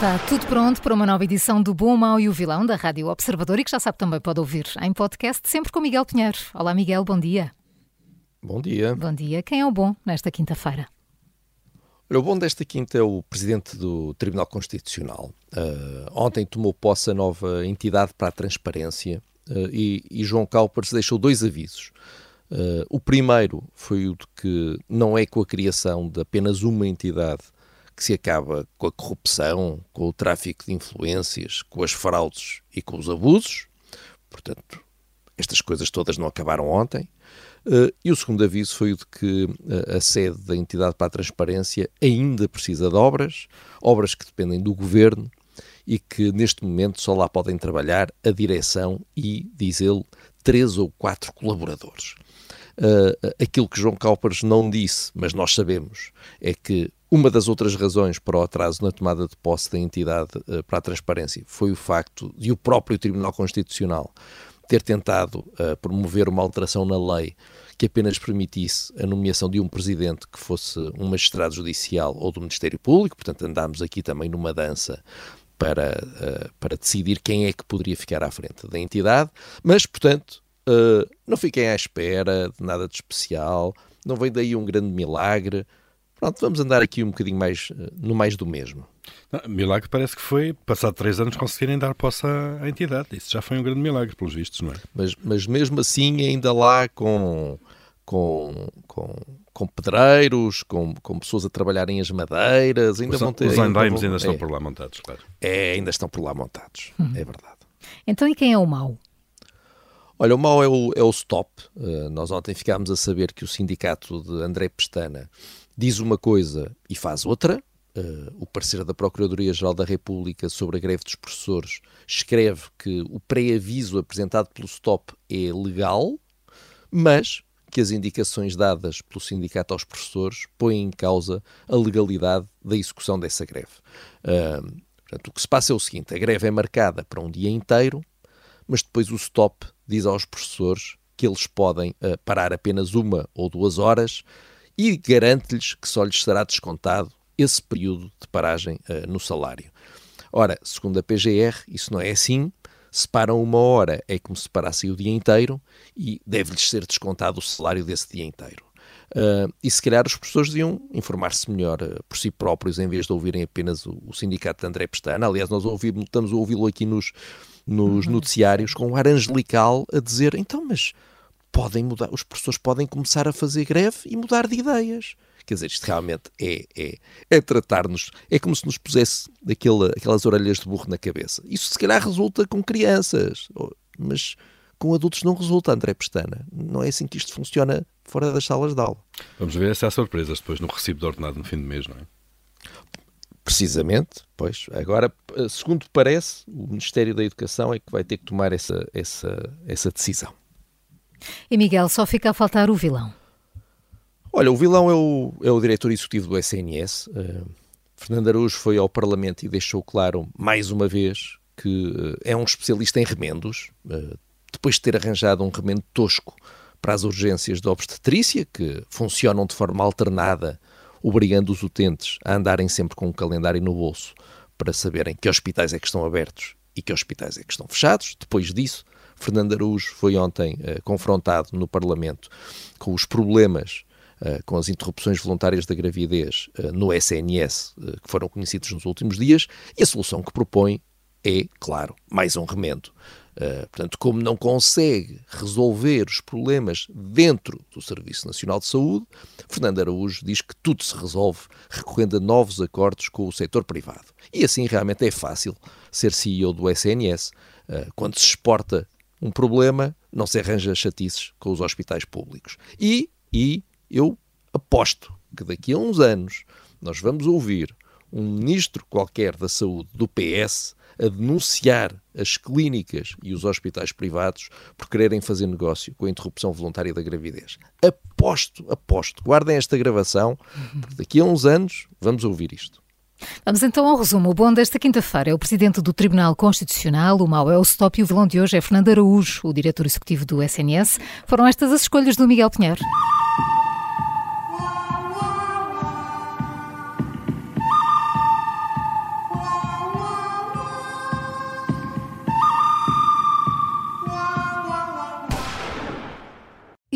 Está tudo pronto para uma nova edição do Bom, Mau e o Vilão da Rádio Observador e que já sabe também pode ouvir em podcast, sempre com Miguel Pinheiro. Olá, Miguel, bom dia. Bom dia. Bom dia. Quem é o bom nesta quinta-feira? O bom desta quinta é o presidente do Tribunal Constitucional. Uh, ontem tomou posse a nova entidade para a transparência uh, e, e, João Calpers deixou dois avisos. Uh, o primeiro foi o de que não é com a criação de apenas uma entidade que se acaba com a corrupção, com o tráfico de influências, com as fraudes e com os abusos. Portanto, estas coisas todas não acabaram ontem. Uh, e o segundo aviso foi o de que uh, a sede da entidade para a transparência ainda precisa de obras, obras que dependem do governo e que neste momento só lá podem trabalhar a direção e, diz ele, três ou quatro colaboradores. Uh, aquilo que João Calpers não disse, mas nós sabemos, é que uma das outras razões para o atraso na tomada de posse da entidade uh, para a transparência foi o facto de o próprio Tribunal Constitucional ter tentado uh, promover uma alteração na lei que apenas permitisse a nomeação de um presidente que fosse um magistrado judicial ou do Ministério Público, portanto andámos aqui também numa dança para, uh, para decidir quem é que poderia ficar à frente da entidade, mas, portanto, uh, não fiquem à espera de nada de especial, não vem daí um grande milagre, Pronto, vamos andar aqui um bocadinho mais eh, no mais do mesmo. Não, milagre parece que foi, passado três anos, conseguirem dar posse à, entidade. Isso já foi um grande milagre, pelos vistos, não é? Mas, mas mesmo assim, ainda lá com, com, com, com pedreiros, com, com pessoas a trabalharem as madeiras, ainda os, vão ter. Os andaimes ainda, estão é, por lá montados, claro. É, ainda estão por lá montados, hum. é verdade. Então, e quem é o mau? Olha, o mau é o, é o stop. Uh, nós ontem ficámos a saber que o sindicato de André Pestana diz uma coisa e faz outra. Uh, o parecer da Procuradoria-Geral da República sobre a greve dos professores escreve que o pré-aviso apresentado pelo STOP é legal, mas que as indicações dadas pelo sindicato aos professores põem em causa a legalidade da execução dessa greve. Uh, portanto, o que se passa é o seguinte: a greve é marcada para um dia inteiro, mas depois o STOP diz aos professores que eles podem uh, parar apenas uma ou duas horas e garante-lhes que só lhes será descontado esse período de paragem uh, no salário. Ora, segundo a PGR, isso não é assim. Se param uma hora é como se parassem o dia inteiro e deve-lhes ser descontado o salário desse dia inteiro. Uh, e se calhar os professores deviam informar-se melhor uh, por si próprios em vez de ouvirem apenas o, o sindicato de André Pestana. Aliás, nós ouvimos, estamos a ouvi-lo aqui nos, nos uhum. noticiários com um ar angelical a dizer então, mas podem mudar, os professores podem começar a fazer greve e mudar de ideias. Quer dizer, isto realmente é, é, é tratar-nos, é como se nos pusesse daquela, aquelas orelhas de burro na cabeça. Isso se calhar resulta com crianças, mas com adultos não resulta, André Pestana. Não é assim que isto funciona fora das salas de aula. Vamos ver se há surpresas depois no recibo de ordenado no fim do mês, não é? Precisamente, pois. Agora, segundo parece, o Ministério da Educação é que vai ter que tomar essa, essa, essa decisão. E Miguel, só fica a faltar o vilão. Olha, o vilão é o, é o diretor executivo do SNS. Uh, eh, Fernando Araújo foi ao Parlamento e deixou claro, mais uma vez, que uh, é um especialista em remendos. Uh, depois de ter arranjado um remendo tosco para as urgências da obstetrícia, que funcionam de forma alternada, obrigando os utentes a andarem sempre com um calendário no bolso para saberem que hospitais é que estão abertos e que hospitais é que estão fechados. Depois disso, Fernando Araújo foi ontem uh, confrontado no Parlamento com os problemas uh, com as interrupções voluntárias da gravidez uh, no SNS, que foram conhecidos nos últimos dias, e a solução que propõe é, claro, mais um remendo. Uh, portanto, como não consegue resolver os problemas dentro do Serviço Nacional de Saúde, Fernando Araújo diz que tudo se resolve recorrendo a novos acordos com o setor privado. E assim realmente é fácil ser CEO do SNS uh, quando se exporta um problema, não se arranja chatices com os hospitais públicos. E, e eu aposto que daqui a uns anos nós vamos ouvir um ministro qualquer da saúde do PS a denunciar as clínicas e os hospitais privados por quererem fazer negócio com a interrupção voluntária da gravidez. Aposto, aposto. Guardem esta gravação, porque daqui a uns anos vamos ouvir isto. Vamos então ao resumo. O bom desta quinta-feira é o presidente do Tribunal Constitucional, o mau é o stop e o vilão de hoje é Fernando Araújo, o diretor executivo do SNS. Foram estas as escolhas do Miguel Pinheiro.